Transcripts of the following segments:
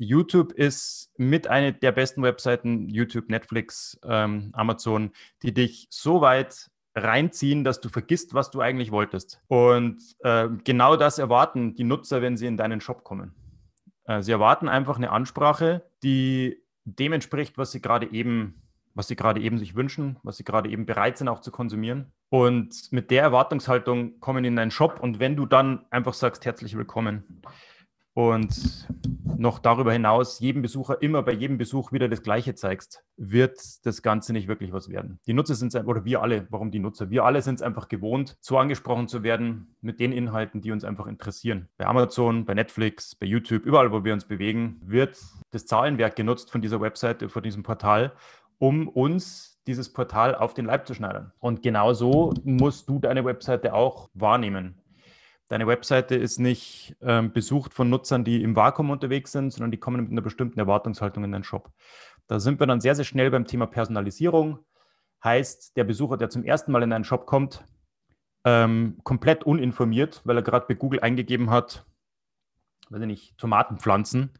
YouTube ist mit einer der besten Webseiten, YouTube, Netflix, ähm, Amazon, die dich so weit reinziehen, dass du vergisst, was du eigentlich wolltest. Und äh, genau das erwarten die Nutzer, wenn sie in deinen Shop kommen. Äh, sie erwarten einfach eine Ansprache, die dem entspricht, was sie gerade eben, was sie gerade eben sich wünschen, was sie gerade eben bereit sind auch zu konsumieren. Und mit der Erwartungshaltung kommen in deinen Shop und wenn du dann einfach sagst, herzlich willkommen, und noch darüber hinaus jedem Besucher immer bei jedem Besuch wieder das Gleiche zeigst, wird das Ganze nicht wirklich was werden. Die Nutzer sind es, oder wir alle, warum die Nutzer? Wir alle sind es einfach gewohnt, so angesprochen zu werden mit den Inhalten, die uns einfach interessieren. Bei Amazon, bei Netflix, bei YouTube, überall, wo wir uns bewegen, wird das Zahlenwerk genutzt von dieser Webseite, von diesem Portal, um uns dieses Portal auf den Leib zu schneidern. Und genauso musst du deine Webseite auch wahrnehmen. Deine Webseite ist nicht ähm, besucht von Nutzern, die im Vakuum unterwegs sind, sondern die kommen mit einer bestimmten Erwartungshaltung in den Shop. Da sind wir dann sehr, sehr schnell beim Thema Personalisierung. Heißt, der Besucher, der zum ersten Mal in einen Shop kommt, ähm, komplett uninformiert, weil er gerade bei Google eingegeben hat, weiß ich nicht, Tomatenpflanzen,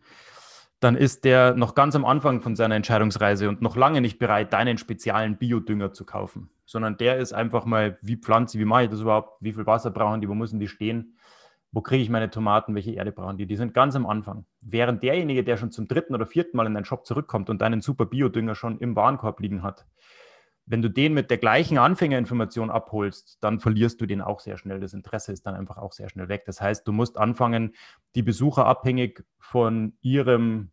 dann ist der noch ganz am Anfang von seiner Entscheidungsreise und noch lange nicht bereit, deinen speziellen Biodünger zu kaufen, sondern der ist einfach mal, wie pflanze wie mache ich das überhaupt, wie viel Wasser brauchen die, wo müssen die stehen, wo kriege ich meine Tomaten, welche Erde brauchen die, die sind ganz am Anfang. Während derjenige, der schon zum dritten oder vierten Mal in deinen Shop zurückkommt und deinen super Biodünger schon im Warenkorb liegen hat, wenn du den mit der gleichen Anfängerinformation abholst, dann verlierst du den auch sehr schnell. Das Interesse ist dann einfach auch sehr schnell weg. Das heißt, du musst anfangen, die Besucher abhängig von ihrem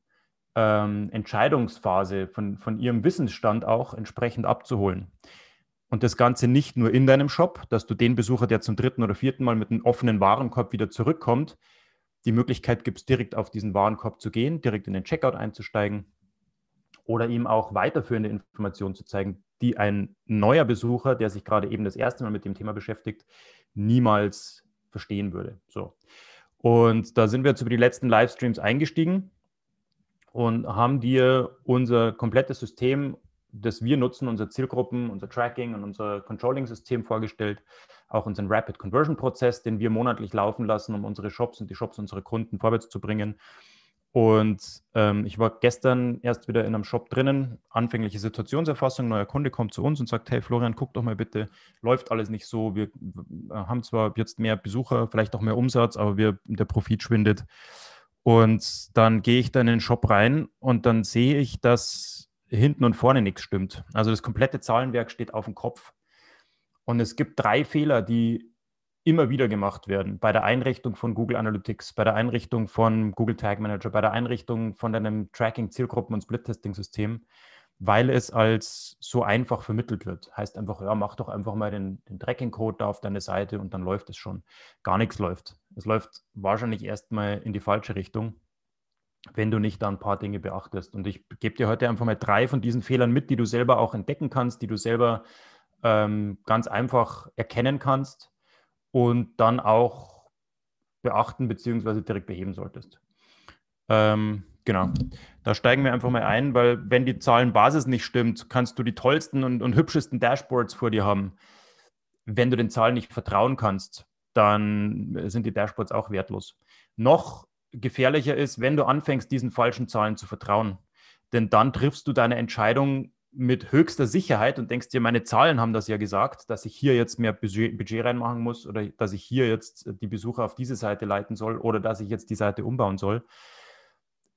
ähm, Entscheidungsphase, von, von ihrem Wissensstand auch entsprechend abzuholen. Und das Ganze nicht nur in deinem Shop, dass du den Besucher, der zum dritten oder vierten Mal mit einem offenen Warenkorb wieder zurückkommt, die Möglichkeit gibst, direkt auf diesen Warenkorb zu gehen, direkt in den Checkout einzusteigen oder ihm auch weiterführende Informationen zu zeigen, die ein neuer Besucher, der sich gerade eben das erste Mal mit dem Thema beschäftigt, niemals verstehen würde. So. Und da sind wir jetzt über die letzten Livestreams eingestiegen und haben dir unser komplettes System, das wir nutzen, unsere Zielgruppen, unser Tracking und unser Controlling-System vorgestellt, auch unseren Rapid Conversion-Prozess, den wir monatlich laufen lassen, um unsere Shops und die Shops unserer Kunden vorwärts zu bringen. Und ähm, ich war gestern erst wieder in einem Shop drinnen, anfängliche Situationserfassung, neuer Kunde kommt zu uns und sagt, hey Florian, guck doch mal bitte, läuft alles nicht so, wir haben zwar jetzt mehr Besucher, vielleicht auch mehr Umsatz, aber wir, der Profit schwindet. Und dann gehe ich da in den Shop rein und dann sehe ich, dass hinten und vorne nichts stimmt. Also das komplette Zahlenwerk steht auf dem Kopf. Und es gibt drei Fehler, die immer wieder gemacht werden. Bei der Einrichtung von Google Analytics, bei der Einrichtung von Google Tag Manager, bei der Einrichtung von deinem Tracking, Zielgruppen und Split-Testing-System, weil es als so einfach vermittelt wird. Heißt einfach, ja, mach doch einfach mal den, den Tracking-Code da auf deine Seite und dann läuft es schon. Gar nichts läuft. Es läuft wahrscheinlich erstmal in die falsche Richtung, wenn du nicht da ein paar Dinge beachtest. Und ich gebe dir heute einfach mal drei von diesen Fehlern mit, die du selber auch entdecken kannst, die du selber ähm, ganz einfach erkennen kannst und dann auch beachten bzw. direkt beheben solltest. Ähm, genau. Da steigen wir einfach mal ein, weil wenn die Zahlenbasis nicht stimmt, kannst du die tollsten und, und hübschesten Dashboards vor dir haben. Wenn du den Zahlen nicht vertrauen kannst, dann sind die Dashboards auch wertlos. Noch gefährlicher ist, wenn du anfängst, diesen falschen Zahlen zu vertrauen. Denn dann triffst du deine Entscheidung mit höchster Sicherheit und denkst dir, meine Zahlen haben das ja gesagt, dass ich hier jetzt mehr Budget, reinmachen muss oder dass ich hier jetzt die Besucher auf diese Seite leiten soll oder dass ich jetzt die Seite umbauen soll.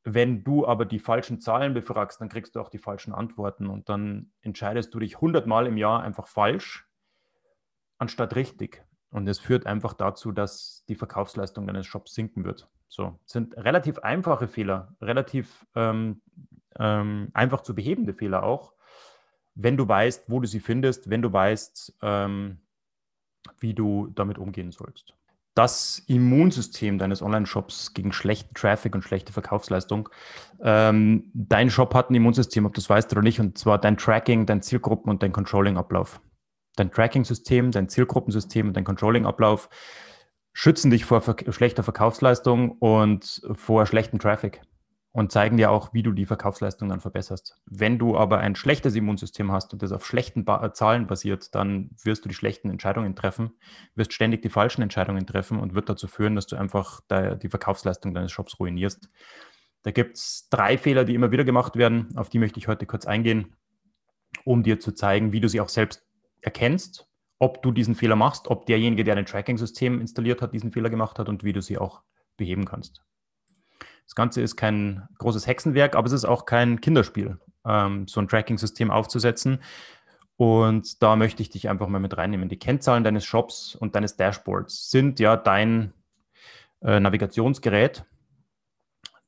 Wenn du aber die falschen Zahlen befragst, dann kriegst du auch die falschen Antworten und dann entscheidest du dich hundertmal im Jahr einfach falsch, anstatt richtig. Und es führt einfach dazu, dass die Verkaufsleistung deines Shops sinken wird. So, sind relativ einfache Fehler, relativ ähm, ähm, einfach zu behebende Fehler auch wenn du weißt, wo du sie findest, wenn du weißt, ähm, wie du damit umgehen sollst. Das Immunsystem deines Online-Shops gegen schlechten Traffic und schlechte Verkaufsleistung. Ähm, dein Shop hat ein Immunsystem, ob du es weißt oder nicht, und zwar dein Tracking, dein Zielgruppen und dein Controlling-Ablauf. Dein Tracking-System, dein Zielgruppensystem und dein Controlling-Ablauf schützen dich vor ver schlechter Verkaufsleistung und vor schlechtem Traffic und zeigen dir auch, wie du die Verkaufsleistung dann verbesserst. Wenn du aber ein schlechtes Immunsystem hast und das auf schlechten ba äh, Zahlen basiert, dann wirst du die schlechten Entscheidungen treffen, wirst ständig die falschen Entscheidungen treffen und wird dazu führen, dass du einfach die Verkaufsleistung deines Shops ruinierst. Da gibt es drei Fehler, die immer wieder gemacht werden. Auf die möchte ich heute kurz eingehen, um dir zu zeigen, wie du sie auch selbst erkennst, ob du diesen Fehler machst, ob derjenige, der ein Tracking-System installiert hat, diesen Fehler gemacht hat und wie du sie auch beheben kannst. Das Ganze ist kein großes Hexenwerk, aber es ist auch kein Kinderspiel, ähm, so ein Tracking-System aufzusetzen. Und da möchte ich dich einfach mal mit reinnehmen. Die Kennzahlen deines Shops und deines Dashboards sind ja dein äh, Navigationsgerät.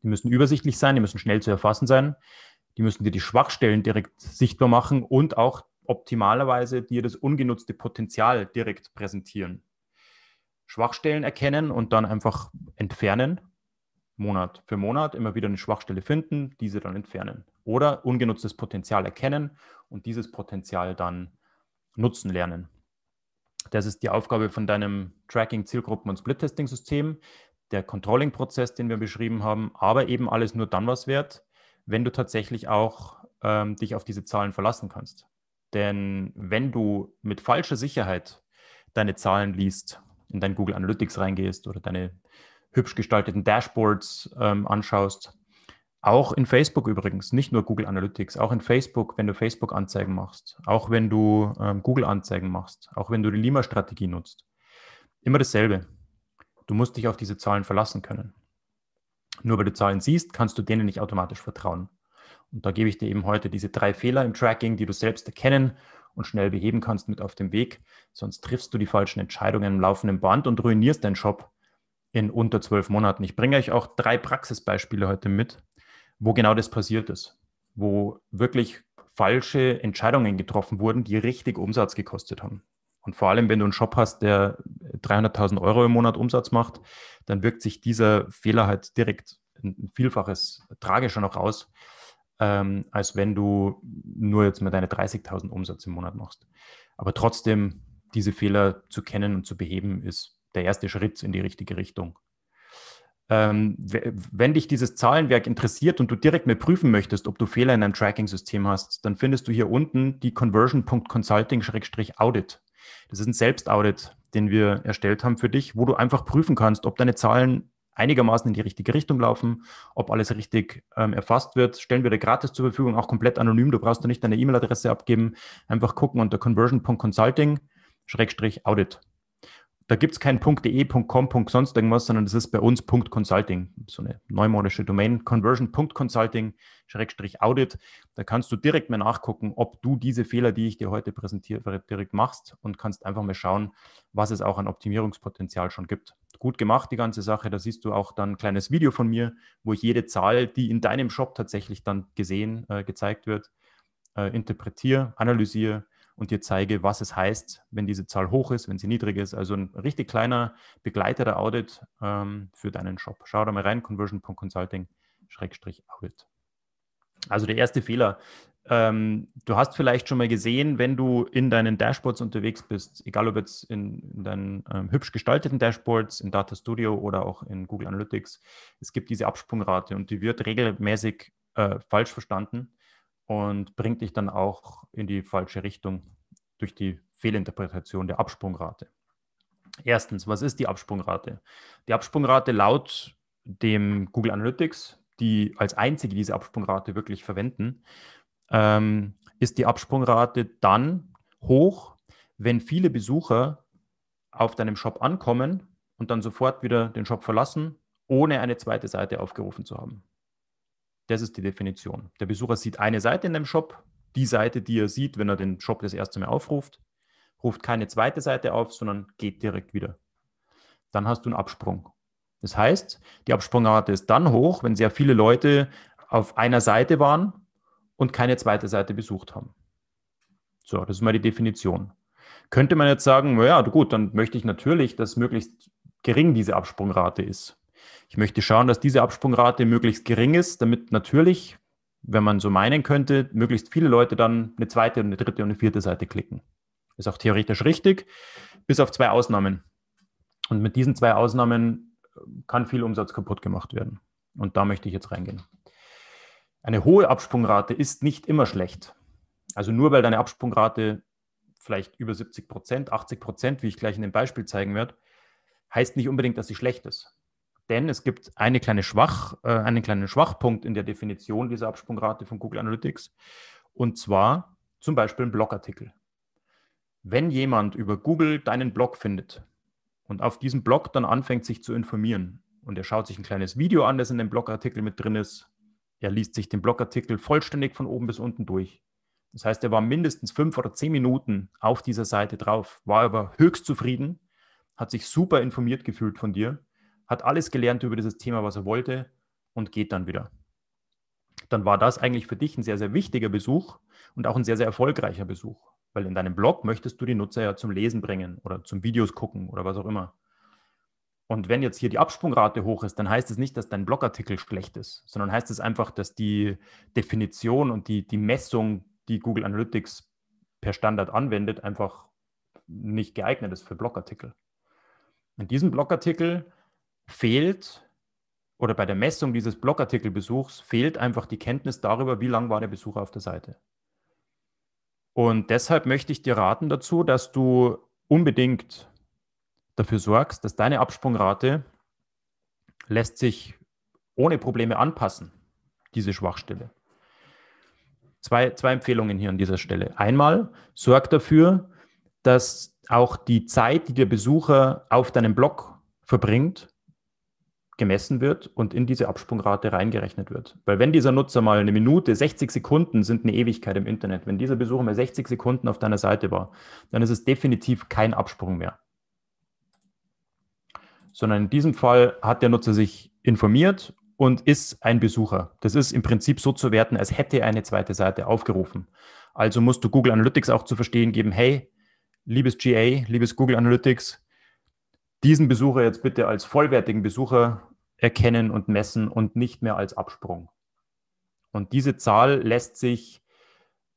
Die müssen übersichtlich sein, die müssen schnell zu erfassen sein. Die müssen dir die Schwachstellen direkt sichtbar machen und auch optimalerweise dir das ungenutzte Potenzial direkt präsentieren. Schwachstellen erkennen und dann einfach entfernen Monat für Monat immer wieder eine Schwachstelle finden, diese dann entfernen. Oder ungenutztes Potenzial erkennen und dieses Potenzial dann nutzen lernen. Das ist die Aufgabe von deinem Tracking, Zielgruppen und Split-Testing-System, der Controlling-Prozess, den wir beschrieben haben, aber eben alles nur dann was wert, wenn du tatsächlich auch ähm, dich auf diese Zahlen verlassen kannst. Denn wenn du mit falscher Sicherheit deine Zahlen liest, in dein Google Analytics reingehst oder deine hübsch gestalteten Dashboards ähm, anschaust. Auch in Facebook übrigens, nicht nur Google Analytics, auch in Facebook, wenn du Facebook-Anzeigen machst, auch wenn du ähm, Google-Anzeigen machst, auch wenn du die Lima-Strategie nutzt. Immer dasselbe. Du musst dich auf diese Zahlen verlassen können. Nur weil du Zahlen siehst, kannst du denen nicht automatisch vertrauen. Und da gebe ich dir eben heute diese drei Fehler im Tracking, die du selbst erkennen und schnell beheben kannst mit auf dem Weg. Sonst triffst du die falschen Entscheidungen im laufenden Band und ruinierst deinen Shop in unter zwölf Monaten. Ich bringe euch auch drei Praxisbeispiele heute mit, wo genau das passiert ist, wo wirklich falsche Entscheidungen getroffen wurden, die richtig Umsatz gekostet haben. Und vor allem, wenn du einen Shop hast, der 300.000 Euro im Monat Umsatz macht, dann wirkt sich dieser Fehler halt direkt ein Vielfaches tragischer noch aus, ähm, als wenn du nur jetzt mal deine 30.000 Umsatz im Monat machst. Aber trotzdem, diese Fehler zu kennen und zu beheben, ist der erste Schritt in die richtige Richtung. Ähm, wenn dich dieses Zahlenwerk interessiert und du direkt mal prüfen möchtest, ob du Fehler in einem Tracking-System hast, dann findest du hier unten die conversion.consulting-audit. Das ist ein Selbstaudit, den wir erstellt haben für dich, wo du einfach prüfen kannst, ob deine Zahlen einigermaßen in die richtige Richtung laufen, ob alles richtig ähm, erfasst wird. Stellen wir dir gratis zur Verfügung, auch komplett anonym. Du brauchst da nicht deine E-Mail-Adresse abgeben. Einfach gucken unter conversion.consulting-audit. Da gibt es kein .de, .com, sonst irgendwas, sondern das ist bei uns .consulting, so eine neumodische Domain, conversion.consulting-audit. Da kannst du direkt mal nachgucken, ob du diese Fehler, die ich dir heute präsentiere, direkt machst und kannst einfach mal schauen, was es auch an Optimierungspotenzial schon gibt. Gut gemacht, die ganze Sache. Da siehst du auch dann ein kleines Video von mir, wo ich jede Zahl, die in deinem Shop tatsächlich dann gesehen, äh, gezeigt wird, äh, interpretiere, analysiere und dir zeige, was es heißt, wenn diese Zahl hoch ist, wenn sie niedrig ist. Also ein richtig kleiner begleiteter Audit ähm, für deinen Shop. Schau da mal rein, conversion.consulting-audit. Also der erste Fehler. Ähm, du hast vielleicht schon mal gesehen, wenn du in deinen Dashboards unterwegs bist, egal ob jetzt in, in deinen ähm, hübsch gestalteten Dashboards, in Data Studio oder auch in Google Analytics, es gibt diese Absprungrate und die wird regelmäßig äh, falsch verstanden und bringt dich dann auch in die falsche Richtung durch die Fehlinterpretation der Absprungrate. Erstens, was ist die Absprungrate? Die Absprungrate laut dem Google Analytics, die als einzige diese Absprungrate wirklich verwenden, ähm, ist die Absprungrate dann hoch, wenn viele Besucher auf deinem Shop ankommen und dann sofort wieder den Shop verlassen, ohne eine zweite Seite aufgerufen zu haben. Das ist die Definition. Der Besucher sieht eine Seite in dem Shop, die Seite, die er sieht, wenn er den Shop das erste Mal aufruft, ruft keine zweite Seite auf, sondern geht direkt wieder. Dann hast du einen Absprung. Das heißt, die Absprungrate ist dann hoch, wenn sehr viele Leute auf einer Seite waren und keine zweite Seite besucht haben. So, das ist mal die Definition. Könnte man jetzt sagen, naja, gut, dann möchte ich natürlich, dass möglichst gering diese Absprungrate ist. Ich möchte schauen, dass diese Absprungrate möglichst gering ist, damit natürlich, wenn man so meinen könnte, möglichst viele Leute dann eine zweite, eine dritte und eine vierte Seite klicken. Ist auch theoretisch richtig, bis auf zwei Ausnahmen. Und mit diesen zwei Ausnahmen äh, kann viel Umsatz kaputt gemacht werden. Und da möchte ich jetzt reingehen. Eine hohe Absprungrate ist nicht immer schlecht. Also nur weil deine Absprungrate vielleicht über 70 Prozent, 80 Prozent, wie ich gleich in dem Beispiel zeigen werde, heißt nicht unbedingt, dass sie schlecht ist. Denn es gibt eine kleine Schwach, äh, einen kleinen Schwachpunkt in der Definition dieser Absprungrate von Google Analytics. Und zwar zum Beispiel ein Blogartikel. Wenn jemand über Google deinen Blog findet und auf diesem Blog dann anfängt, sich zu informieren und er schaut sich ein kleines Video an, das in dem Blogartikel mit drin ist, er liest sich den Blogartikel vollständig von oben bis unten durch. Das heißt, er war mindestens fünf oder zehn Minuten auf dieser Seite drauf, war aber höchst zufrieden, hat sich super informiert gefühlt von dir hat alles gelernt über dieses Thema, was er wollte und geht dann wieder. Dann war das eigentlich für dich ein sehr, sehr wichtiger Besuch und auch ein sehr, sehr erfolgreicher Besuch. Weil in deinem Blog möchtest du die Nutzer ja zum Lesen bringen oder zum Videos gucken oder was auch immer. Und wenn jetzt hier die Absprungrate hoch ist, dann heißt es nicht, dass dein Blogartikel schlecht ist, sondern heißt es einfach, dass die Definition und die, die Messung, die Google Analytics per Standard anwendet, einfach nicht geeignet ist für Blogartikel. In diesem Blogartikel fehlt oder bei der Messung dieses Blogartikelbesuchs fehlt einfach die Kenntnis darüber, wie lang war der Besucher auf der Seite. Und deshalb möchte ich dir raten dazu, dass du unbedingt dafür sorgst, dass deine Absprungrate lässt sich ohne Probleme anpassen, diese Schwachstelle. Zwei, zwei Empfehlungen hier an dieser Stelle. Einmal, sorg dafür, dass auch die Zeit, die der Besucher auf deinem Blog verbringt, gemessen wird und in diese Absprungrate reingerechnet wird. Weil wenn dieser Nutzer mal eine Minute, 60 Sekunden sind eine Ewigkeit im Internet, wenn dieser Besucher mal 60 Sekunden auf deiner Seite war, dann ist es definitiv kein Absprung mehr. Sondern in diesem Fall hat der Nutzer sich informiert und ist ein Besucher. Das ist im Prinzip so zu werten, als hätte er eine zweite Seite aufgerufen. Also musst du Google Analytics auch zu verstehen geben, hey, liebes GA, liebes Google Analytics, diesen Besucher jetzt bitte als vollwertigen Besucher erkennen und messen und nicht mehr als Absprung. Und diese Zahl lässt sich,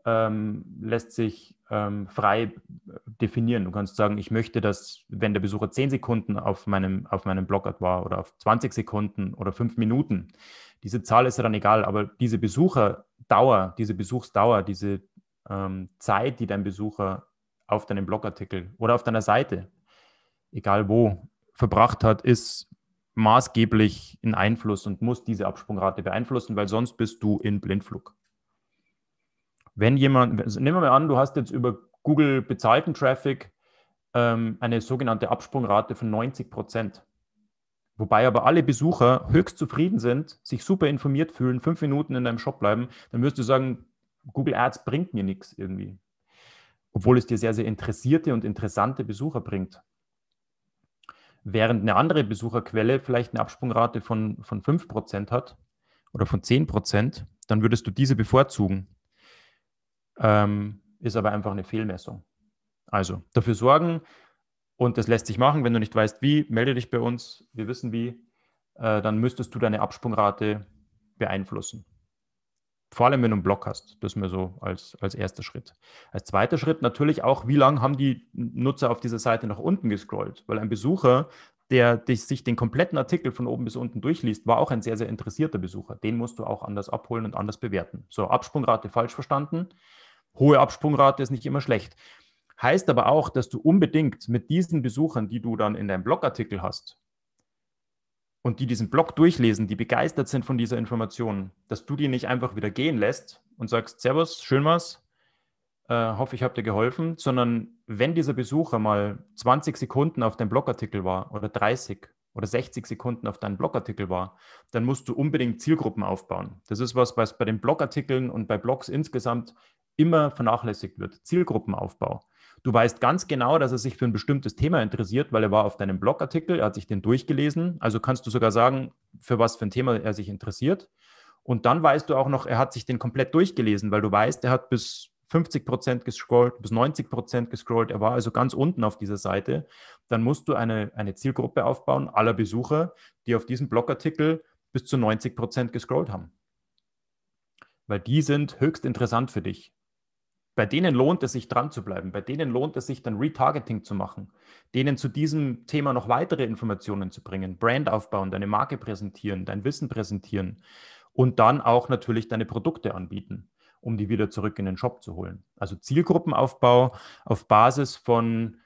ähm, lässt sich ähm, frei definieren. Du kannst sagen, ich möchte, dass, wenn der Besucher 10 Sekunden auf meinem, auf meinem Blogart war oder auf 20 Sekunden oder 5 Minuten, diese Zahl ist ja dann egal, aber diese Besucherdauer, diese Besuchsdauer, diese ähm, Zeit, die dein Besucher auf deinem Blogartikel oder auf deiner Seite egal wo, verbracht hat, ist maßgeblich in Einfluss und muss diese Absprungrate beeinflussen, weil sonst bist du in Blindflug. Wenn jemand, nehmen wir mal an, du hast jetzt über Google bezahlten Traffic ähm, eine sogenannte Absprungrate von 90 Prozent. Wobei aber alle Besucher höchst zufrieden sind, sich super informiert fühlen, fünf Minuten in deinem Shop bleiben, dann wirst du sagen, Google Ads bringt mir nichts irgendwie. Obwohl es dir sehr, sehr interessierte und interessante Besucher bringt. Während eine andere Besucherquelle vielleicht eine Absprungrate von, von 5% hat oder von 10%, dann würdest du diese bevorzugen. Ähm, ist aber einfach eine Fehlmessung. Also dafür sorgen, und das lässt sich machen, wenn du nicht weißt, wie, melde dich bei uns, wir wissen wie, äh, dann müsstest du deine Absprungrate beeinflussen. Vor allem, wenn du einen Blog hast. Das ist mir so als, als erster Schritt. Als zweiter Schritt natürlich auch, wie lange haben die Nutzer auf dieser Seite nach unten gescrollt? Weil ein Besucher, der sich den kompletten Artikel von oben bis unten durchliest, war auch ein sehr, sehr interessierter Besucher. Den musst du auch anders abholen und anders bewerten. So, Absprungrate falsch verstanden. Hohe Absprungrate ist nicht immer schlecht. Heißt aber auch, dass du unbedingt mit diesen Besuchern, die du dann in deinem Blogartikel hast, und die diesen Blog durchlesen, die begeistert sind von dieser Information, dass du die nicht einfach wieder gehen lässt und sagst, Servus, schön was, äh, hoffe, ich habe dir geholfen, sondern wenn dieser Besucher mal 20 Sekunden auf deinem Blogartikel war oder 30 oder 60 Sekunden auf deinem Blogartikel war, dann musst du unbedingt Zielgruppen aufbauen. Das ist was, was bei den Blogartikeln und bei Blogs insgesamt immer vernachlässigt wird. Zielgruppenaufbau. Du weißt ganz genau, dass er sich für ein bestimmtes Thema interessiert, weil er war auf deinem Blogartikel, er hat sich den durchgelesen. Also kannst du sogar sagen, für was für ein Thema er sich interessiert. Und dann weißt du auch noch, er hat sich den komplett durchgelesen, weil du weißt, er hat bis 50 Prozent gescrollt, bis 90 Prozent gescrollt, er war also ganz unten auf dieser Seite, dann musst du eine, eine Zielgruppe aufbauen aller Besucher, die auf diesen Blogartikel bis zu 90 Prozent gescrollt haben. Weil die sind höchst interessant für dich. Bei denen lohnt es sich dran zu bleiben. Bei denen lohnt es sich dann Retargeting zu machen, denen zu diesem Thema noch weitere Informationen zu bringen, Brand aufbauen, deine Marke präsentieren, dein Wissen präsentieren und dann auch natürlich deine Produkte anbieten, um die wieder zurück in den Shop zu holen. Also Zielgruppenaufbau auf Basis von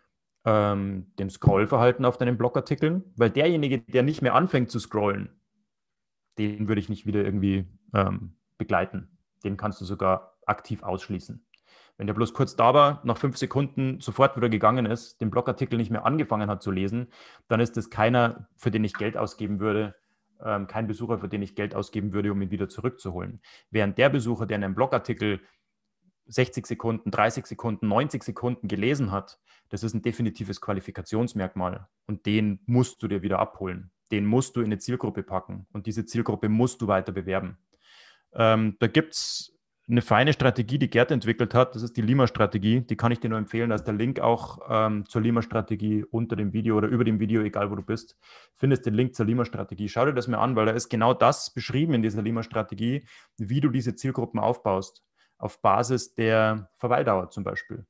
ähm, dem Scrollverhalten auf deinen Blogartikeln, weil derjenige, der nicht mehr anfängt zu scrollen, den würde ich nicht wieder irgendwie ähm, begleiten. Den kannst du sogar aktiv ausschließen. Wenn der bloß kurz da war, nach fünf Sekunden sofort wieder gegangen ist, den Blogartikel nicht mehr angefangen hat zu lesen, dann ist das keiner, für den ich Geld ausgeben würde, ähm, kein Besucher, für den ich Geld ausgeben würde, um ihn wieder zurückzuholen. Während der Besucher, der einen Blogartikel 60 Sekunden, 30 Sekunden, 90 Sekunden gelesen hat, das ist ein definitives Qualifikationsmerkmal und den musst du dir wieder abholen. Den musst du in eine Zielgruppe packen und diese Zielgruppe musst du weiter bewerben. Ähm, da gibt es eine feine Strategie, die Gerd entwickelt hat. Das ist die Lima-Strategie. Die kann ich dir nur empfehlen. Da ist der Link auch ähm, zur Lima-Strategie unter dem Video oder über dem Video, egal wo du bist. Findest den Link zur Lima-Strategie. Schau dir das mal an, weil da ist genau das beschrieben in dieser Lima-Strategie, wie du diese Zielgruppen aufbaust. Auf Basis der Verweildauer zum Beispiel.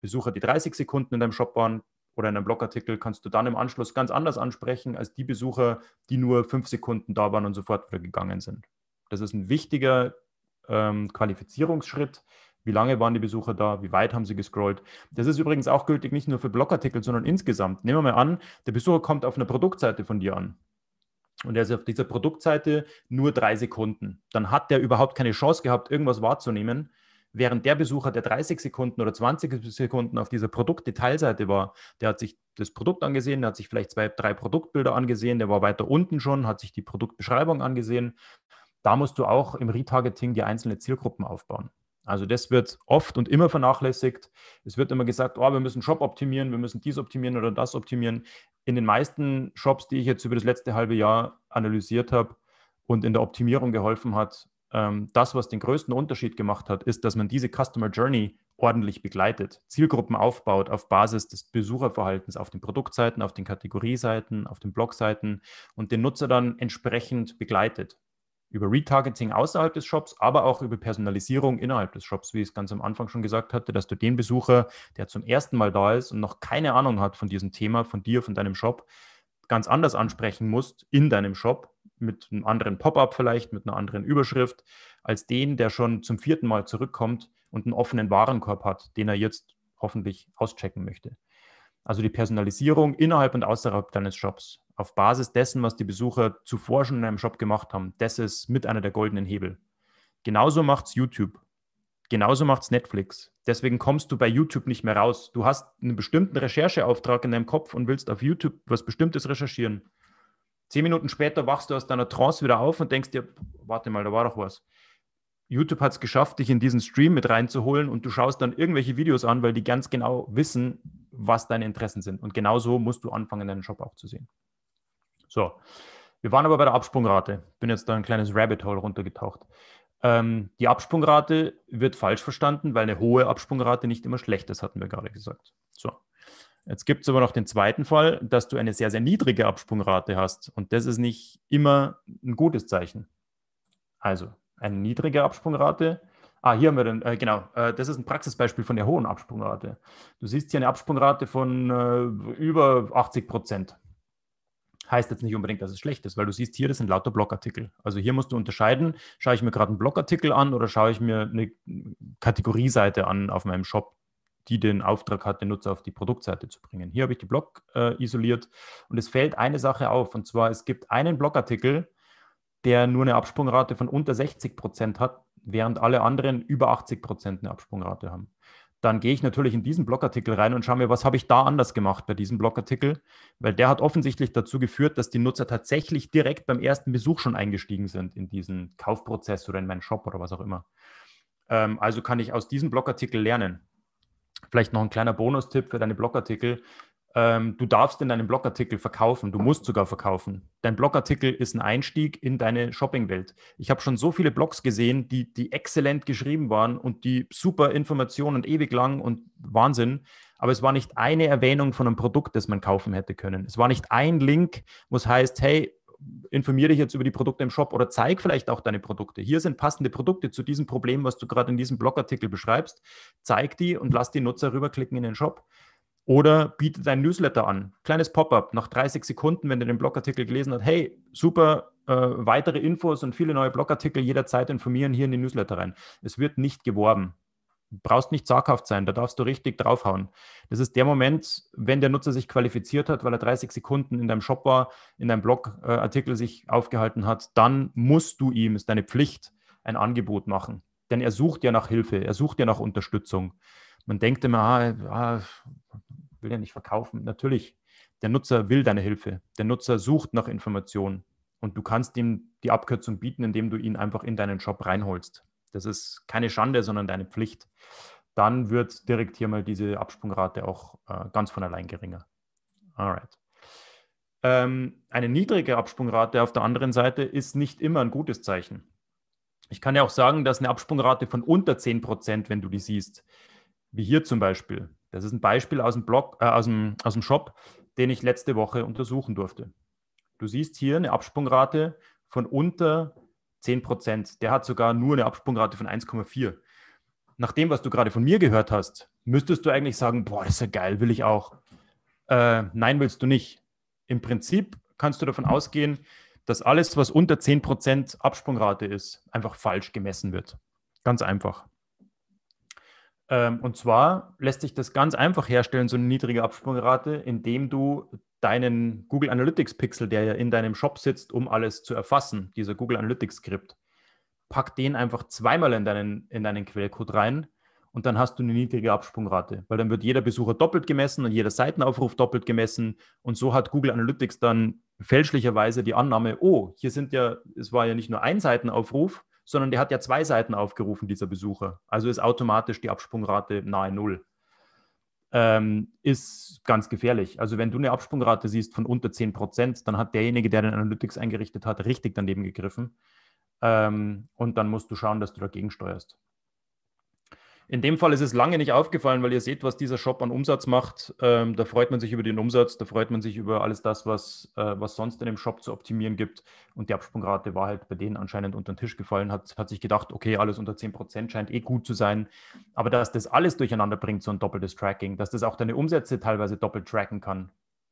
Besucher, die 30 Sekunden in deinem Shop waren oder in einem Blogartikel, kannst du dann im Anschluss ganz anders ansprechen als die Besucher, die nur fünf Sekunden da waren und sofort wieder gegangen sind. Das ist ein wichtiger ähm, Qualifizierungsschritt. Wie lange waren die Besucher da? Wie weit haben sie gescrollt? Das ist übrigens auch gültig nicht nur für Blogartikel, sondern insgesamt. Nehmen wir mal an, der Besucher kommt auf einer Produktseite von dir an. Und er ist auf dieser Produktseite nur drei Sekunden. Dann hat der überhaupt keine Chance gehabt, irgendwas wahrzunehmen. Während der Besucher, der 30 Sekunden oder 20 Sekunden auf dieser Produktdetailseite war, der hat sich das Produkt angesehen, der hat sich vielleicht zwei, drei Produktbilder angesehen, der war weiter unten schon, hat sich die Produktbeschreibung angesehen da musst du auch im Retargeting die einzelnen Zielgruppen aufbauen. Also das wird oft und immer vernachlässigt. Es wird immer gesagt, oh, wir müssen Shop optimieren, wir müssen dies optimieren oder das optimieren. In den meisten Shops, die ich jetzt über das letzte halbe Jahr analysiert habe und in der Optimierung geholfen hat, ähm, das, was den größten Unterschied gemacht hat, ist, dass man diese Customer Journey ordentlich begleitet, Zielgruppen aufbaut auf Basis des Besucherverhaltens auf den Produktseiten, auf den Kategorieseiten, auf den Blogseiten und den Nutzer dann entsprechend begleitet über Retargeting außerhalb des Shops, aber auch über Personalisierung innerhalb des Shops, wie ich es ganz am Anfang schon gesagt hatte, dass du den Besucher, der zum ersten Mal da ist und noch keine Ahnung hat von diesem Thema, von dir, von deinem Shop, ganz anders ansprechen musst in deinem Shop, mit einem anderen Pop-up vielleicht, mit einer anderen Überschrift, als den, der schon zum vierten Mal zurückkommt und einen offenen Warenkorb hat, den er jetzt hoffentlich auschecken möchte. Also die Personalisierung innerhalb und außerhalb deines Shops auf Basis dessen, was die Besucher zuvor schon in einem Shop gemacht haben, das ist mit einer der goldenen Hebel. Genauso macht es YouTube. Genauso macht es Netflix. Deswegen kommst du bei YouTube nicht mehr raus. Du hast einen bestimmten Rechercheauftrag in deinem Kopf und willst auf YouTube was Bestimmtes recherchieren. Zehn Minuten später wachst du aus deiner Trance wieder auf und denkst dir, warte mal, da war doch was. YouTube hat es geschafft, dich in diesen Stream mit reinzuholen und du schaust dann irgendwelche Videos an, weil die ganz genau wissen, was deine Interessen sind. Und genauso musst du anfangen, deinen Shop auch zu sehen. So, wir waren aber bei der Absprungrate. Bin jetzt da ein kleines Rabbit Hole runtergetaucht. Ähm, die Absprungrate wird falsch verstanden, weil eine hohe Absprungrate nicht immer schlecht ist, hatten wir gerade gesagt. So. Jetzt gibt es aber noch den zweiten Fall, dass du eine sehr, sehr niedrige Absprungrate hast. Und das ist nicht immer ein gutes Zeichen. Also, eine niedrige Absprungrate. Ah, hier haben wir den, äh, genau, äh, das ist ein Praxisbeispiel von der hohen Absprungrate. Du siehst hier eine Absprungrate von äh, über 80 Prozent heißt jetzt nicht unbedingt, dass es schlecht ist, weil du siehst hier, das sind lauter Blogartikel. Also hier musst du unterscheiden, schaue ich mir gerade einen Blogartikel an oder schaue ich mir eine Kategorieseite an auf meinem Shop, die den Auftrag hat, den Nutzer auf die Produktseite zu bringen. Hier habe ich die Blog äh, isoliert und es fällt eine Sache auf, und zwar es gibt einen Blogartikel, der nur eine Absprungrate von unter 60 Prozent hat, während alle anderen über 80 Prozent eine Absprungrate haben dann gehe ich natürlich in diesen Blogartikel rein und schaue mir, was habe ich da anders gemacht bei diesem Blogartikel, weil der hat offensichtlich dazu geführt, dass die Nutzer tatsächlich direkt beim ersten Besuch schon eingestiegen sind in diesen Kaufprozess oder in meinen Shop oder was auch immer. Ähm, also kann ich aus diesem Blogartikel lernen. Vielleicht noch ein kleiner Bonustipp für deine Blogartikel. Ähm, du darfst in deinem Blogartikel verkaufen, du musst sogar verkaufen. Dein Blogartikel ist ein Einstieg in deine Shoppingwelt. Ich habe schon so viele Blogs gesehen, die, die exzellent geschrieben waren und die super Informationen und ewig lang und Wahnsinn. Aber es war nicht eine Erwähnung von einem Produkt, das man kaufen hätte können. Es war nicht ein Link, wo es heißt, hey, informiere dich jetzt über die Produkte im Shop oder zeig vielleicht auch deine Produkte. Hier sind passende Produkte zu diesem Problem, was du gerade in diesem Blogartikel beschreibst. Zeig die und lass die Nutzer rüberklicken in den Shop. Oder biete dein Newsletter an. Kleines Pop-up nach 30 Sekunden, wenn du den Blogartikel gelesen hast. Hey, super, äh, weitere Infos und viele neue Blogartikel jederzeit informieren hier in den Newsletter rein. Es wird nicht geworben. Du brauchst nicht zaghaft sein, da darfst du richtig draufhauen. Das ist der Moment, wenn der Nutzer sich qualifiziert hat, weil er 30 Sekunden in deinem Shop war, in deinem Blogartikel sich aufgehalten hat, dann musst du ihm, ist deine Pflicht, ein Angebot machen. Denn er sucht ja nach Hilfe, er sucht ja nach Unterstützung. Man denkt immer, ah, ah, will ja nicht verkaufen. Natürlich, der Nutzer will deine Hilfe. Der Nutzer sucht nach Informationen und du kannst ihm die Abkürzung bieten, indem du ihn einfach in deinen Shop reinholst. Das ist keine Schande, sondern deine Pflicht. Dann wird direkt hier mal diese Absprungrate auch äh, ganz von allein geringer. Alright. Ähm, eine niedrige Absprungrate auf der anderen Seite ist nicht immer ein gutes Zeichen. Ich kann ja auch sagen, dass eine Absprungrate von unter 10%, wenn du die siehst, wie hier zum Beispiel. Das ist ein Beispiel aus dem Blog, äh, aus, dem, aus dem Shop, den ich letzte Woche untersuchen durfte. Du siehst hier eine Absprungrate von unter 10 Prozent. Der hat sogar nur eine Absprungrate von 1,4. Nach dem, was du gerade von mir gehört hast, müsstest du eigentlich sagen, boah, das ist ja geil, will ich auch. Äh, nein, willst du nicht. Im Prinzip kannst du davon ausgehen, dass alles, was unter 10 Prozent Absprungrate ist, einfach falsch gemessen wird. Ganz einfach. Ähm, und zwar lässt sich das ganz einfach herstellen, so eine niedrige Absprungrate, indem du deinen Google Analytics Pixel, der ja in deinem Shop sitzt, um alles zu erfassen, dieser Google Analytics Skript, pack den einfach zweimal in deinen, in deinen Quellcode rein und dann hast du eine niedrige Absprungrate, weil dann wird jeder Besucher doppelt gemessen und jeder Seitenaufruf doppelt gemessen und so hat Google Analytics dann fälschlicherweise die Annahme, oh, hier sind ja, es war ja nicht nur ein Seitenaufruf, sondern der hat ja zwei Seiten aufgerufen, dieser Besucher. Also ist automatisch die Absprungrate nahe Null. Ähm, ist ganz gefährlich. Also wenn du eine Absprungrate siehst von unter 10 Prozent, dann hat derjenige, der den Analytics eingerichtet hat, richtig daneben gegriffen. Ähm, und dann musst du schauen, dass du dagegen steuerst. In dem Fall ist es lange nicht aufgefallen, weil ihr seht, was dieser Shop an Umsatz macht. Ähm, da freut man sich über den Umsatz, da freut man sich über alles das, was, äh, was sonst in dem Shop zu optimieren gibt. Und die Absprungrate war halt bei denen anscheinend unter den Tisch gefallen, hat, hat sich gedacht, okay, alles unter 10% scheint eh gut zu sein. Aber dass das alles durcheinander bringt, so ein doppeltes Tracking, dass das auch deine Umsätze teilweise doppelt tracken kann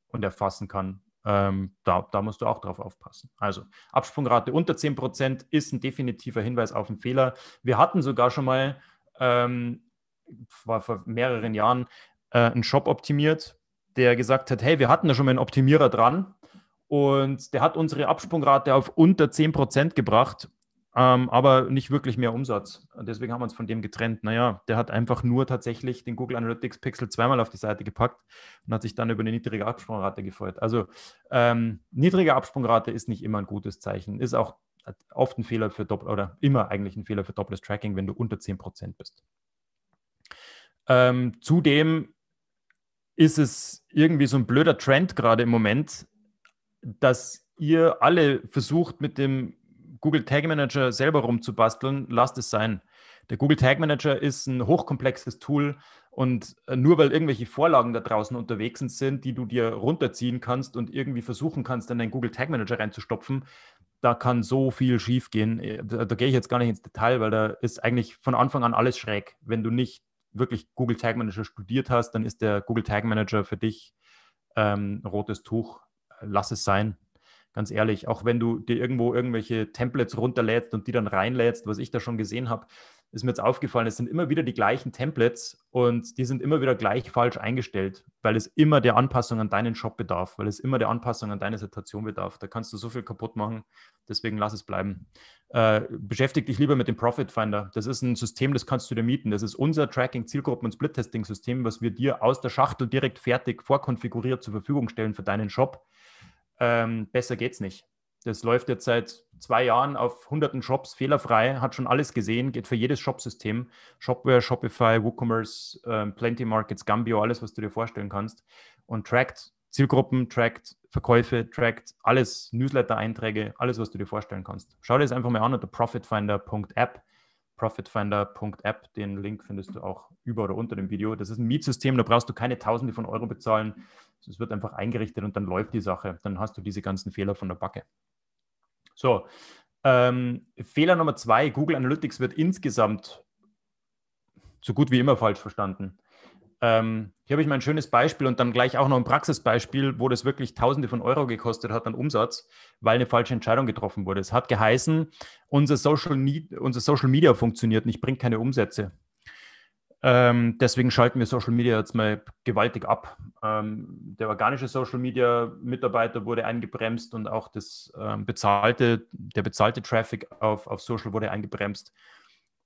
und erfassen kann, ähm, da, da, musst du auch drauf aufpassen. Also Absprungrate unter 10% ist ein definitiver Hinweis auf einen Fehler. Wir hatten sogar schon mal ähm, war vor mehreren Jahren äh, einen Shop optimiert, der gesagt hat, hey, wir hatten da schon mal einen Optimierer dran und der hat unsere Absprungrate auf unter 10% gebracht, ähm, aber nicht wirklich mehr Umsatz. Und deswegen haben wir uns von dem getrennt. Naja, der hat einfach nur tatsächlich den Google Analytics Pixel zweimal auf die Seite gepackt und hat sich dann über eine niedrige Absprungrate gefreut. Also ähm, niedrige Absprungrate ist nicht immer ein gutes Zeichen, ist auch oft ein Fehler für Doppel oder immer eigentlich ein Fehler für doppeltes Tracking, wenn du unter 10% bist. Ähm, zudem ist es irgendwie so ein blöder Trend gerade im Moment, dass ihr alle versucht, mit dem Google Tag Manager selber rumzubasteln. Lasst es sein. Der Google Tag Manager ist ein hochkomplexes Tool und nur weil irgendwelche Vorlagen da draußen unterwegs sind, die du dir runterziehen kannst und irgendwie versuchen kannst, in deinen Google Tag Manager reinzustopfen, da kann so viel schief gehen. Äh, da, da gehe ich jetzt gar nicht ins Detail, weil da ist eigentlich von Anfang an alles schräg. Wenn du nicht wirklich Google Tag Manager studiert hast, dann ist der Google Tag Manager für dich ähm, rotes Tuch. Lass es sein. Ganz ehrlich, auch wenn du dir irgendwo irgendwelche Templates runterlädst und die dann reinlädst, was ich da schon gesehen habe, ist mir jetzt aufgefallen, es sind immer wieder die gleichen Templates und die sind immer wieder gleich falsch eingestellt, weil es immer der Anpassung an deinen Shop bedarf, weil es immer der Anpassung an deine Situation bedarf. Da kannst du so viel kaputt machen, deswegen lass es bleiben. Äh, beschäftige dich lieber mit dem Profit Finder. Das ist ein System, das kannst du dir mieten. Das ist unser Tracking, Zielgruppen- und Split-Testing-System, was wir dir aus der Schachtel direkt fertig vorkonfiguriert zur Verfügung stellen für deinen Shop. Ähm, besser geht's nicht. Das läuft jetzt seit zwei Jahren auf hunderten Shops fehlerfrei, hat schon alles gesehen, geht für jedes Shopsystem. Shopware, Shopify, WooCommerce, äh, Plenty Markets, Gambio, alles, was du dir vorstellen kannst. Und trackt Zielgruppen, trackt Verkäufe, trackt alles, Newsletter-Einträge, alles, was du dir vorstellen kannst. Schau dir das einfach mal an unter profitfinder.app. Profitfinder.app, den Link findest du auch über oder unter dem Video. Das ist ein Mietsystem, da brauchst du keine Tausende von Euro bezahlen. Es wird einfach eingerichtet und dann läuft die Sache. Dann hast du diese ganzen Fehler von der Backe. So, ähm, Fehler Nummer zwei, Google Analytics wird insgesamt so gut wie immer falsch verstanden. Ähm, hier habe ich mal ein schönes Beispiel und dann gleich auch noch ein Praxisbeispiel, wo das wirklich Tausende von Euro gekostet hat an Umsatz, weil eine falsche Entscheidung getroffen wurde. Es hat geheißen, unser Social, unser Social Media funktioniert nicht, bringt keine Umsätze. Ähm, deswegen schalten wir Social Media jetzt mal gewaltig ab. Ähm, der organische Social Media Mitarbeiter wurde eingebremst und auch das ähm, bezahlte, der bezahlte Traffic auf, auf Social wurde eingebremst.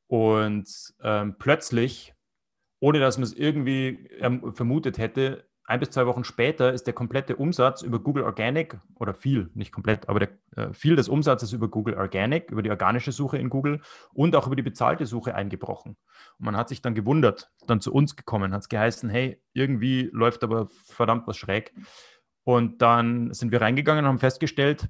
Und ähm, plötzlich, ohne dass man es irgendwie ähm, vermutet hätte, ein bis zwei Wochen später ist der komplette Umsatz über Google Organic oder viel, nicht komplett, aber der, äh, viel des Umsatzes über Google Organic, über die organische Suche in Google und auch über die bezahlte Suche eingebrochen. Und man hat sich dann gewundert, dann zu uns gekommen, hat es geheißen, hey, irgendwie läuft aber verdammt was schräg. Und dann sind wir reingegangen und haben festgestellt,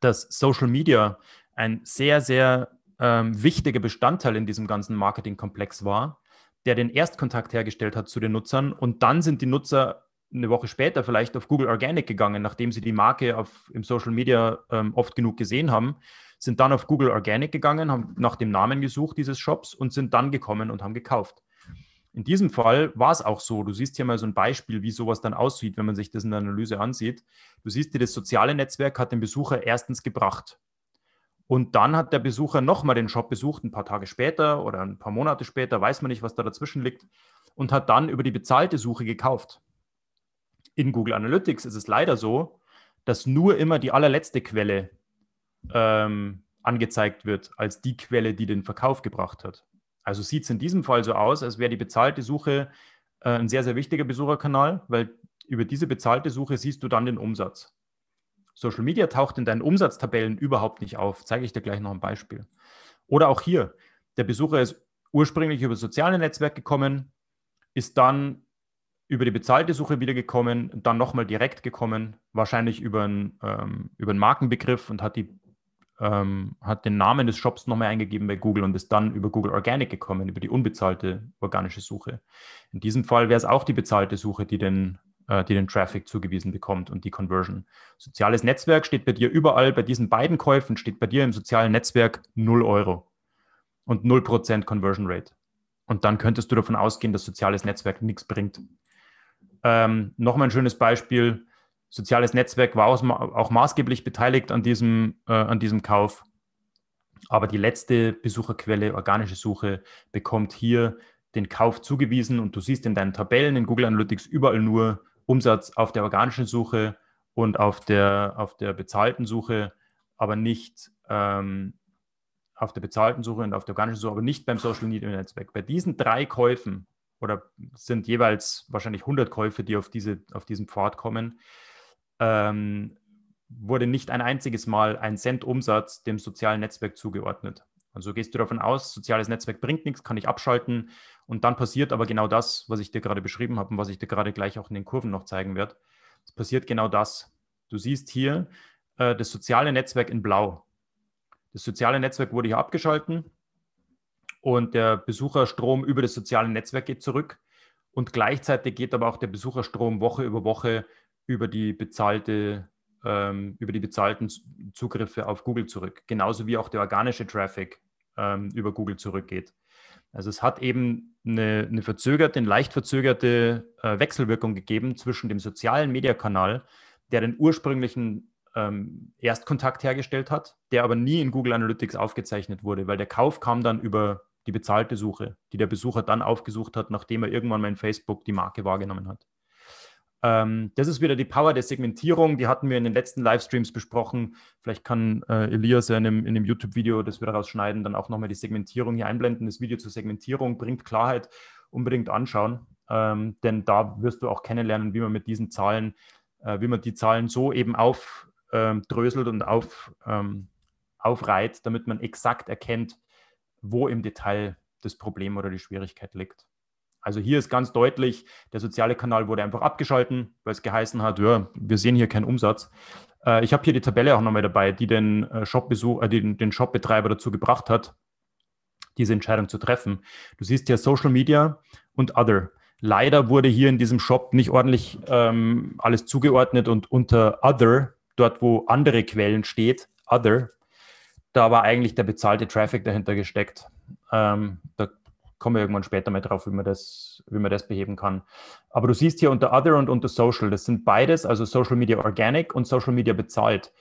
dass Social Media ein sehr, sehr ähm, wichtiger Bestandteil in diesem ganzen Marketingkomplex war der den Erstkontakt hergestellt hat zu den Nutzern. Und dann sind die Nutzer eine Woche später vielleicht auf Google Organic gegangen, nachdem sie die Marke auf, im Social Media ähm, oft genug gesehen haben, sind dann auf Google Organic gegangen, haben nach dem Namen gesucht dieses Shops und sind dann gekommen und haben gekauft. In diesem Fall war es auch so. Du siehst hier mal so ein Beispiel, wie sowas dann aussieht, wenn man sich das in der Analyse ansieht. Du siehst hier, das soziale Netzwerk hat den Besucher erstens gebracht. Und dann hat der Besucher nochmal den Shop besucht, ein paar Tage später oder ein paar Monate später, weiß man nicht, was da dazwischen liegt, und hat dann über die bezahlte Suche gekauft. In Google Analytics ist es leider so, dass nur immer die allerletzte Quelle ähm, angezeigt wird als die Quelle, die den Verkauf gebracht hat. Also sieht es in diesem Fall so aus, als wäre die bezahlte Suche äh, ein sehr, sehr wichtiger Besucherkanal, weil über diese bezahlte Suche siehst du dann den Umsatz. Social Media taucht in deinen Umsatztabellen überhaupt nicht auf. Zeige ich dir gleich noch ein Beispiel. Oder auch hier, der Besucher ist ursprünglich über soziale Netzwerke gekommen, ist dann über die bezahlte Suche wieder gekommen, dann nochmal direkt gekommen, wahrscheinlich über einen, ähm, über einen Markenbegriff und hat, die, ähm, hat den Namen des Shops nochmal eingegeben bei Google und ist dann über Google Organic gekommen, über die unbezahlte organische Suche. In diesem Fall wäre es auch die bezahlte Suche, die den äh, die den Traffic zugewiesen bekommt und die Conversion. Soziales Netzwerk steht bei dir überall, bei diesen beiden Käufen steht bei dir im sozialen Netzwerk 0 Euro und 0% Conversion Rate. Und dann könntest du davon ausgehen, dass soziales Netzwerk nichts bringt. Ähm, Nochmal ein schönes Beispiel. Soziales Netzwerk war auch maßgeblich beteiligt an diesem, äh, an diesem Kauf. Aber die letzte Besucherquelle, organische Suche, bekommt hier den Kauf zugewiesen und du siehst in deinen Tabellen in Google Analytics überall nur Umsatz auf der organischen Suche und auf der, auf der bezahlten Suche, aber nicht ähm, auf der bezahlten Suche und auf der organischen Suche, aber nicht beim Social Media Netzwerk. Bei diesen drei Käufen oder sind jeweils wahrscheinlich 100 Käufe, die auf, diese, auf diesen Pfad kommen, ähm, wurde nicht ein einziges Mal ein Cent Umsatz dem sozialen Netzwerk zugeordnet. Also gehst du davon aus, soziales Netzwerk bringt nichts, kann ich abschalten. Und dann passiert aber genau das, was ich dir gerade beschrieben habe und was ich dir gerade gleich auch in den Kurven noch zeigen werde. Es passiert genau das. Du siehst hier äh, das soziale Netzwerk in Blau. Das soziale Netzwerk wurde hier abgeschalten und der Besucherstrom über das soziale Netzwerk geht zurück. Und gleichzeitig geht aber auch der Besucherstrom Woche über Woche über die bezahlte ähm, über die bezahlten Zugriffe auf Google zurück, genauso wie auch der organische Traffic ähm, über Google zurückgeht. Also es hat eben eine, eine verzögerte, eine leicht verzögerte äh, Wechselwirkung gegeben zwischen dem sozialen Mediakanal, der den ursprünglichen ähm, Erstkontakt hergestellt hat, der aber nie in Google Analytics aufgezeichnet wurde, weil der Kauf kam dann über die bezahlte Suche, die der Besucher dann aufgesucht hat, nachdem er irgendwann mal in Facebook die Marke wahrgenommen hat. Ähm, das ist wieder die Power der Segmentierung. Die hatten wir in den letzten Livestreams besprochen. Vielleicht kann äh, Elias ja in dem, dem YouTube-Video, das wir daraus schneiden, dann auch nochmal die Segmentierung hier einblenden. Das Video zur Segmentierung bringt Klarheit. Unbedingt anschauen, ähm, denn da wirst du auch kennenlernen, wie man mit diesen Zahlen, äh, wie man die Zahlen so eben auf aufdröselt ähm, und auf, ähm, aufreiht, damit man exakt erkennt, wo im Detail das Problem oder die Schwierigkeit liegt. Also hier ist ganz deutlich, der soziale Kanal wurde einfach abgeschalten, weil es geheißen hat, ja, wir sehen hier keinen Umsatz. Äh, ich habe hier die Tabelle auch nochmal dabei, die den, äh, Shop-Besuch, äh, den, den Shop-Betreiber dazu gebracht hat, diese Entscheidung zu treffen. Du siehst hier Social Media und Other. Leider wurde hier in diesem Shop nicht ordentlich ähm, alles zugeordnet und unter Other, dort wo andere Quellen steht, Other, da war eigentlich der bezahlte Traffic dahinter gesteckt. Ähm, da kommen wir irgendwann später mal drauf, wie man, das, wie man das beheben kann. Aber du siehst hier unter Other und unter Social, das sind beides, also Social Media Organic und Social Media bezahlt,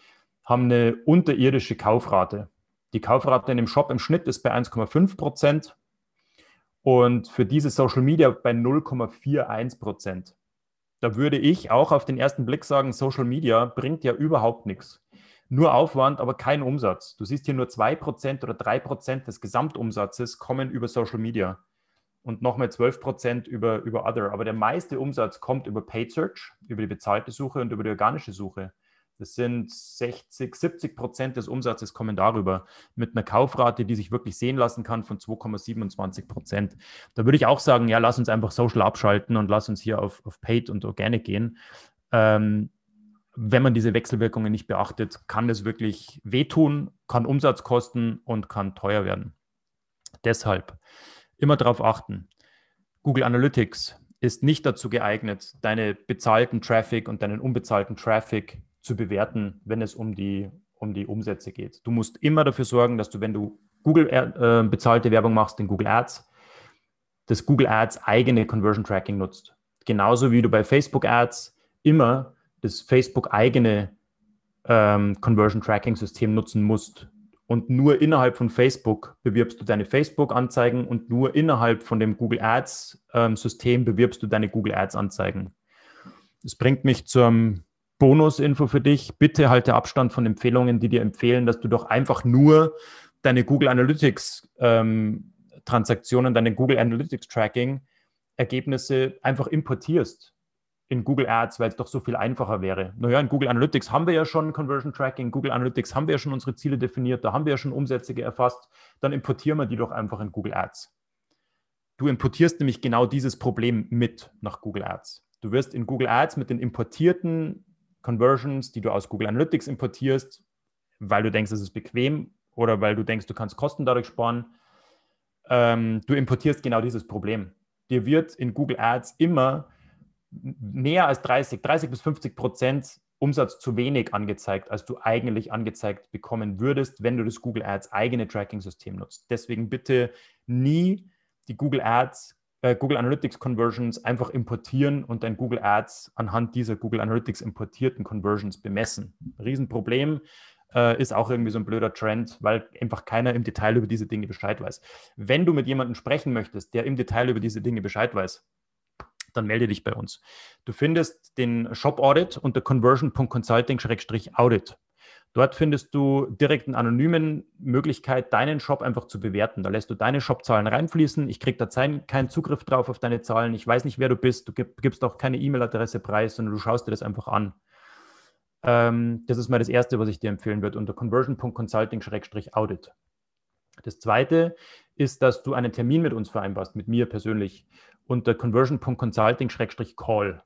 haben eine unterirdische Kaufrate. Die Kaufrate in dem Shop im Schnitt ist bei 1,5 Prozent und für diese Social Media bei 0,41 Prozent. Da würde ich auch auf den ersten Blick sagen, Social Media bringt ja überhaupt nichts nur Aufwand, aber kein Umsatz. Du siehst hier nur 2% oder 3% des Gesamtumsatzes kommen über Social Media und nochmal 12% über, über Other. Aber der meiste Umsatz kommt über Paid Search, über die bezahlte Suche und über die organische Suche. Das sind 60, 70 Prozent des Umsatzes kommen darüber mit einer Kaufrate, die sich wirklich sehen lassen kann von 2,27 Prozent. Da würde ich auch sagen, ja, lass uns einfach Social abschalten und lass uns hier auf, auf Paid und Organic gehen. Ähm, wenn man diese Wechselwirkungen nicht beachtet, kann das wirklich wehtun, kann Umsatz kosten und kann teuer werden. Deshalb immer darauf achten. Google Analytics ist nicht dazu geeignet, deine bezahlten Traffic und deinen unbezahlten Traffic zu bewerten, wenn es um die, um die Umsätze geht. Du musst immer dafür sorgen, dass du, wenn du Google äh, bezahlte Werbung machst, in Google Ads, das Google Ads eigene Conversion Tracking nutzt. Genauso wie du bei Facebook Ads immer das Facebook eigene ähm, Conversion Tracking System nutzen musst. Und nur innerhalb von Facebook bewirbst du deine Facebook-Anzeigen und nur innerhalb von dem Google Ads-System ähm, bewirbst du deine Google Ads-Anzeigen. Das bringt mich zum Bonus-Info für dich. Bitte halte Abstand von Empfehlungen, die dir empfehlen, dass du doch einfach nur deine Google Analytics ähm, deine Google Analytics Tracking Ergebnisse einfach importierst in Google Ads, weil es doch so viel einfacher wäre. Naja, in Google Analytics haben wir ja schon Conversion Tracking, in Google Analytics haben wir ja schon unsere Ziele definiert, da haben wir ja schon Umsätze erfasst, dann importieren wir die doch einfach in Google Ads. Du importierst nämlich genau dieses Problem mit nach Google Ads. Du wirst in Google Ads mit den importierten Conversions, die du aus Google Analytics importierst, weil du denkst, es ist bequem oder weil du denkst, du kannst Kosten dadurch sparen, ähm, du importierst genau dieses Problem. Dir wird in Google Ads immer mehr als 30, 30 bis 50 Prozent Umsatz zu wenig angezeigt, als du eigentlich angezeigt bekommen würdest, wenn du das Google Ads eigene Tracking-System nutzt. Deswegen bitte nie die Google Ads, äh, Google Analytics Conversions einfach importieren und dein Google Ads anhand dieser Google Analytics importierten Conversions bemessen. Riesenproblem äh, ist auch irgendwie so ein blöder Trend, weil einfach keiner im Detail über diese Dinge Bescheid weiß. Wenn du mit jemandem sprechen möchtest, der im Detail über diese Dinge Bescheid weiß, dann melde dich bei uns. Du findest den Shop Audit unter conversion.consulting-audit. Dort findest du direkt eine anonymen Möglichkeit, deinen Shop einfach zu bewerten. Da lässt du deine Shop-Zahlen reinfließen. Ich kriege da keinen Zugriff drauf auf deine Zahlen. Ich weiß nicht, wer du bist. Du gibst auch keine E-Mail-Adresse preis, sondern du schaust dir das einfach an. Ähm, das ist mal das Erste, was ich dir empfehlen würde, unter conversion.consulting-audit. Das Zweite ist, dass du einen Termin mit uns vereinbarst, mit mir persönlich unter conversion.consulting-call.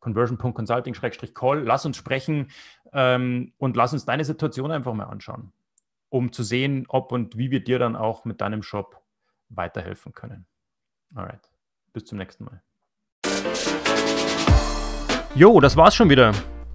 Conversion.consulting-call. Lass uns sprechen ähm, und lass uns deine Situation einfach mal anschauen, um zu sehen, ob und wie wir dir dann auch mit deinem Shop weiterhelfen können. Alright, bis zum nächsten Mal. Jo, das war's schon wieder.